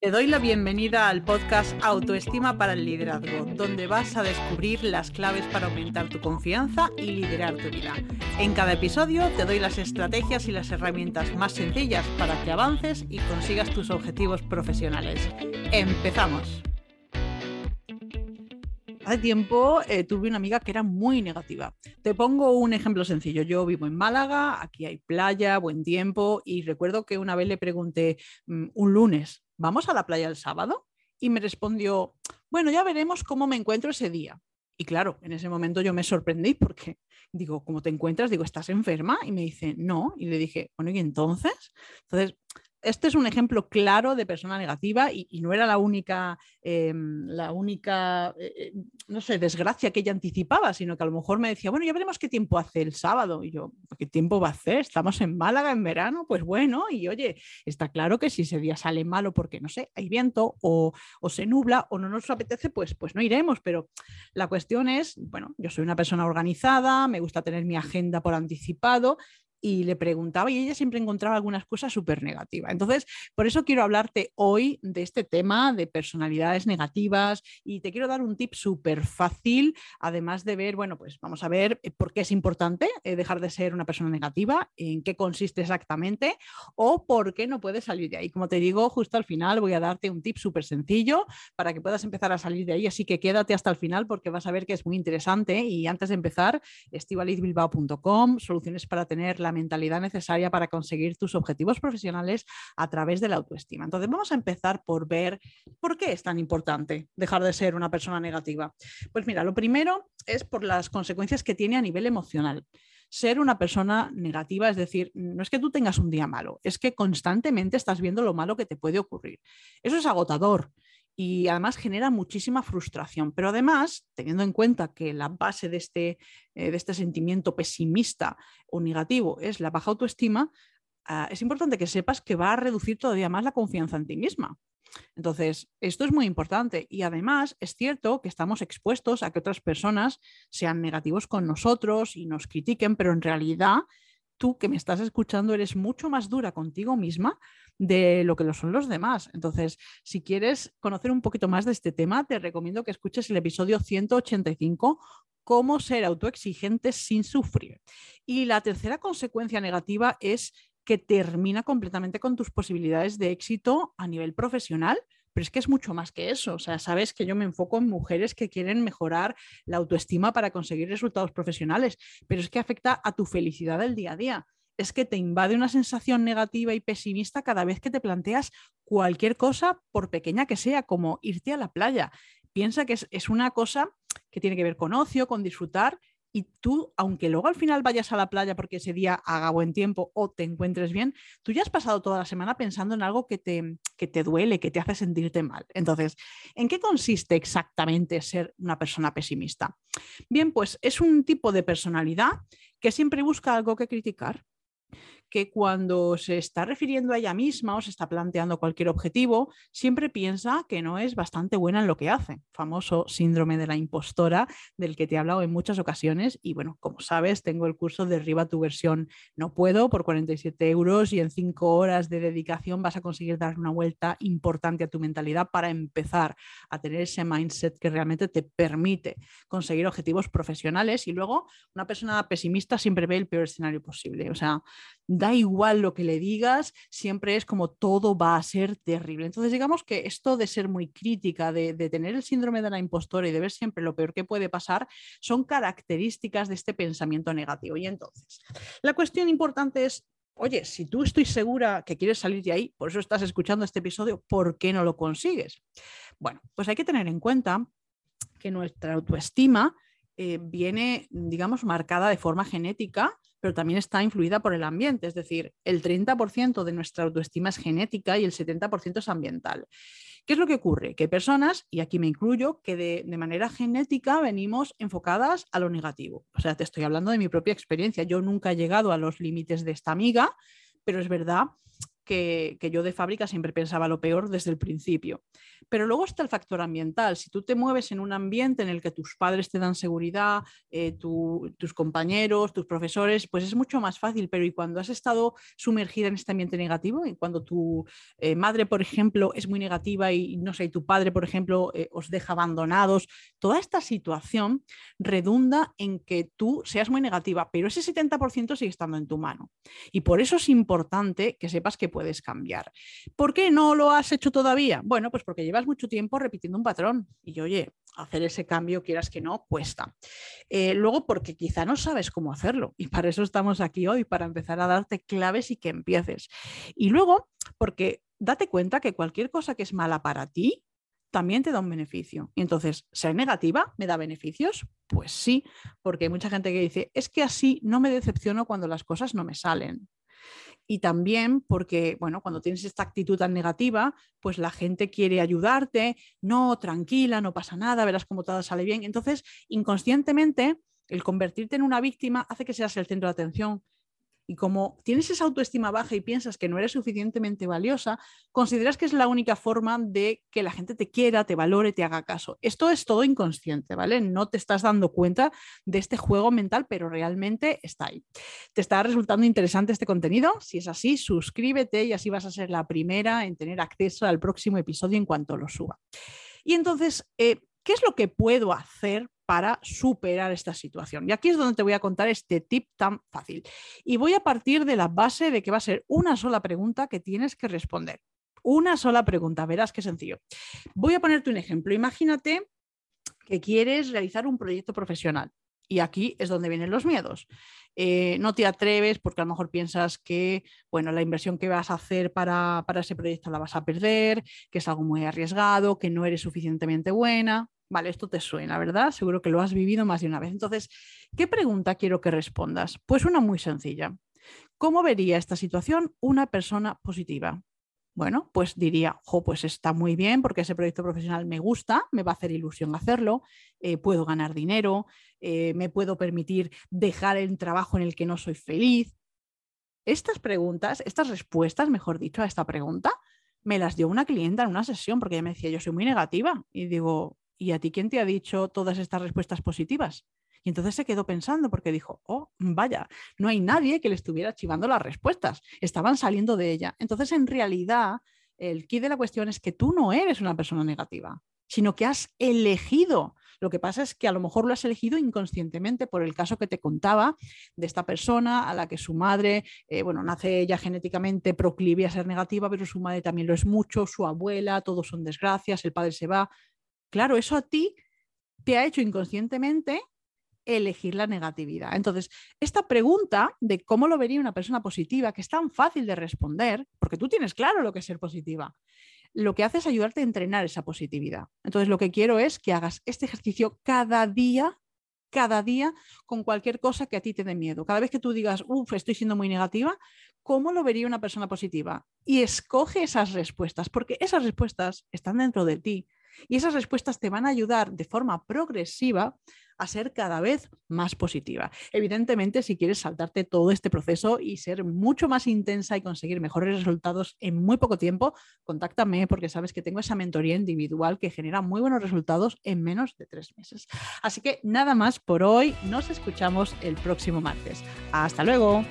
Te doy la bienvenida al podcast Autoestima para el Liderazgo, donde vas a descubrir las claves para aumentar tu confianza y liderar tu vida. En cada episodio te doy las estrategias y las herramientas más sencillas para que avances y consigas tus objetivos profesionales. ¡Empezamos! Hace tiempo eh, tuve una amiga que era muy negativa. Te pongo un ejemplo sencillo. Yo vivo en Málaga, aquí hay playa, buen tiempo, y recuerdo que una vez le pregunté mm, un lunes, ¿vamos a la playa el sábado? Y me respondió, bueno, ya veremos cómo me encuentro ese día. Y claro, en ese momento yo me sorprendí porque digo, ¿cómo te encuentras? Digo, ¿estás enferma? Y me dice, no. Y le dije, bueno, ¿y entonces? Entonces, este es un ejemplo claro de persona negativa y, no era la única, em, la única eh, eh, no sé, desgracia que ella anticipaba, sino que a lo mejor me decía, bueno, ya veremos qué tiempo hace el sábado. Y yo, ¿qué tiempo va a hacer? Estamos en Málaga en verano, pues bueno, y oye, está claro que si ese día sale malo porque, no sé, hay viento o, o se nubla o no nos apetece, pues, pues no iremos. Pero la cuestión es, bueno, yo soy una persona organizada, me gusta tener mi agenda por anticipado y le preguntaba y ella siempre encontraba algunas cosas súper negativas. Entonces, por eso quiero hablarte hoy de este tema de personalidades negativas y te quiero dar un tip súper fácil, además de ver, bueno, pues vamos a ver eh, por qué es importante eh, dejar de ser una persona negativa, en qué consiste exactamente o por qué no puedes salir de ahí. Como te digo, justo al final voy a darte un tip súper sencillo para que puedas empezar a salir de ahí, así que quédate hasta el final porque vas a ver que es muy interesante y antes de empezar, estivalizbilbao.com, soluciones para tener la mentalidad necesaria para conseguir tus objetivos profesionales a través de la autoestima. Entonces vamos a empezar por ver por qué es tan importante dejar de ser una persona negativa. Pues mira, lo primero es por las consecuencias que tiene a nivel emocional ser una persona negativa, es decir, no es que tú tengas un día malo, es que constantemente estás viendo lo malo que te puede ocurrir. Eso es agotador y además genera muchísima frustración. Pero además, teniendo en cuenta que la base de este, eh, de este sentimiento pesimista o negativo es la baja autoestima, ah, es importante que sepas que va a reducir todavía más la confianza en ti misma. Entonces, esto es muy importante y además es cierto que estamos expuestos a que otras personas sean negativos con nosotros y nos critiquen, pero en realidad tú que me estás escuchando eres mucho más dura contigo misma de lo que lo son los demás. Entonces, si quieres conocer un poquito más de este tema, te recomiendo que escuches el episodio 185, cómo ser autoexigente sin sufrir. Y la tercera consecuencia negativa es que termina completamente con tus posibilidades de éxito a nivel profesional pero es que es mucho más que eso. O sea, sabes que yo me enfoco en mujeres que quieren mejorar la autoestima para conseguir resultados profesionales, pero es que afecta a tu felicidad del día a día es que te invade una sensación negativa y pesimista cada vez que te planteas cualquier cosa, por pequeña que sea, como irte a la playa. Piensa que es, una cosa que tiene que ver con ocio, con disfrutar, y tú, aunque luego al final vayas a la playa porque ese día haga buen tiempo o te encuentres bien, tú ya has pasado toda la semana pensando en algo que te, que te duele, que te hace sentirte mal. Entonces, ¿en qué consiste exactamente ser una persona pesimista? Bien, pues es un tipo de personalidad que siempre busca algo que criticar que cuando se está refiriendo a ella misma o se está planteando cualquier objetivo, siempre piensa que no es bastante buena en lo que hace. Famoso síndrome de la impostora del que te he hablado en muchas ocasiones. Y bueno, como sabes, tengo el curso de Derriba tu versión No puedo por 47 euros y en 5 horas de dedicación vas a conseguir dar una vuelta importante a tu mentalidad para empezar a tener ese mindset que realmente te permite conseguir objetivos profesionales. Y luego, una persona pesimista siempre ve el peor escenario posible. O sea, da igual lo que le digas, siempre es como todo va a ser terrible. Entonces, digamos que esto de ser muy crítica, de, tener el síndrome de la impostora y de ver siempre lo peor que puede pasar, son características de este pensamiento negativo. Y entonces, la cuestión importante es, oye, si tú estoy segura que quieres salir de ahí, por eso estás escuchando este episodio, ¿por qué no lo consigues? Bueno, pues hay que tener en cuenta que nuestra autoestima eh, viene, digamos, marcada de forma genética pero también está influida por el ambiente, es decir, el 30% de nuestra autoestima es genética y el 70% es ambiental. ¿Qué es lo que ocurre? Que personas, y aquí me incluyo, que de, de, manera genética venimos enfocadas a lo negativo. O sea, te estoy hablando de mi propia experiencia. Yo nunca he llegado a los límites de esta amiga, pero es verdad que, yo de fábrica siempre pensaba lo peor desde el principio. Pero luego está el factor ambiental. Si tú te mueves en un ambiente en el que tus padres te dan seguridad, eh, tus compañeros, tus profesores, pues es mucho más fácil. Pero ¿y cuando has estado sumergida en este ambiente negativo? Y cuando tu eh, madre, por ejemplo, es muy negativa y no sé, y tu padre, por ejemplo, eh, os deja abandonados, toda esta situación redunda en que tú seas muy negativa, pero ese 70% sigue estando en tu mano. Y por eso es importante que sepas que puedes cambiar. ¿Por qué no lo has hecho todavía? Bueno, pues porque llevas mucho tiempo repitiendo un patrón y oye, hacer ese cambio, quieras que no, cuesta. Eh, luego, porque quizá no sabes cómo hacerlo y para eso estamos aquí hoy, para empezar a darte claves y que empieces. Y luego, porque date cuenta que cualquier cosa que es mala para ti, también te da un beneficio. Y entonces, ¿ser negativa me da beneficios? Pues sí, porque hay mucha gente que dice, es que así no me decepciono cuando las cosas no me salen y también porque, bueno, cuando tienes esta actitud tan negativa, pues la gente quiere ayudarte, no, tranquila, no pasa nada, verás cómo todo sale bien. Entonces, inconscientemente, el convertirte en una víctima hace que seas el centro de atención y como tienes esa autoestima baja y piensas que no eres suficientemente valiosa, consideras que es la única forma de que la gente te quiera, te valore, te haga caso. Esto es todo inconsciente, ¿vale? No te estás dando cuenta de este juego mental, pero realmente está ahí. ¿Te está resultando interesante este contenido? Si es así, suscríbete y así vas a ser la primera en tener acceso al próximo episodio en cuanto lo suba. Y entonces, eh, ¿qué es lo que puedo hacer para superar esta situación. Y aquí es donde te voy a contar este tip tan fácil. Y voy a partir de la base de que va a ser una sola pregunta que tienes que responder. Una sola pregunta, verás qué sencillo. Voy a ponerte un ejemplo. Imagínate que quieres realizar un proyecto profesional. Y aquí es donde vienen los miedos. Eh, no te atreves porque a lo mejor piensas que bueno, la inversión que vas a hacer para, para ese proyecto la vas a perder, que es algo muy arriesgado, que no eres suficientemente buena. Vale, esto te suena, ¿verdad? Seguro que lo has vivido más de una vez. Entonces, ¿qué pregunta quiero que respondas? Pues una muy sencilla. ¿Cómo vería esta situación una persona positiva? Bueno, pues diría, jo, pues está muy bien porque ese proyecto profesional me gusta, me va a hacer ilusión hacerlo, eh, puedo ganar dinero, eh, me puedo permitir dejar el trabajo en el que no soy feliz. Estas preguntas, estas respuestas, mejor dicho, a esta pregunta, me las dio una clienta en una sesión porque ella me decía, yo soy muy negativa. Y digo, ¿y a ti quién te ha dicho todas estas respuestas positivas? Y entonces se quedó pensando porque dijo, oh, vaya, no hay nadie que le estuviera chivando las respuestas, estaban saliendo de ella. Entonces, en realidad, el key de la cuestión es que tú no eres una persona negativa, sino que has elegido. Lo que pasa es que a lo mejor lo has elegido inconscientemente por el caso que te contaba de esta persona a la que su madre, eh, bueno, nace ella genéticamente proclive a ser negativa, pero su madre también lo es mucho, su abuela, todos son desgracias, el padre se va, Claro, eso a ti te ha hecho inconscientemente elegir la negatividad. Entonces, esta pregunta de cómo lo vería una persona positiva, que es tan fácil de responder, porque tú tienes claro lo que es ser positiva, lo que hace es ayudarte a entrenar esa positividad. Entonces, lo que quiero es que hagas este ejercicio cada día, cada día, con cualquier cosa que a ti te dé miedo. Cada vez que tú digas, uff, estoy siendo muy negativa, ¿cómo lo vería una persona positiva? Y escoge esas respuestas, porque esas respuestas están dentro de ti y esas respuestas te van a ayudar de forma progresiva a ser cada vez más positiva. Evidentemente, si quieres saltarte todo este proceso y ser mucho más intensa y conseguir mejores resultados en muy poco tiempo, contáctame porque sabes que tengo esa mentoría individual que genera muy buenos resultados en menos de tres meses. Así que nada más por hoy, nos escuchamos el próximo martes. Hasta luego.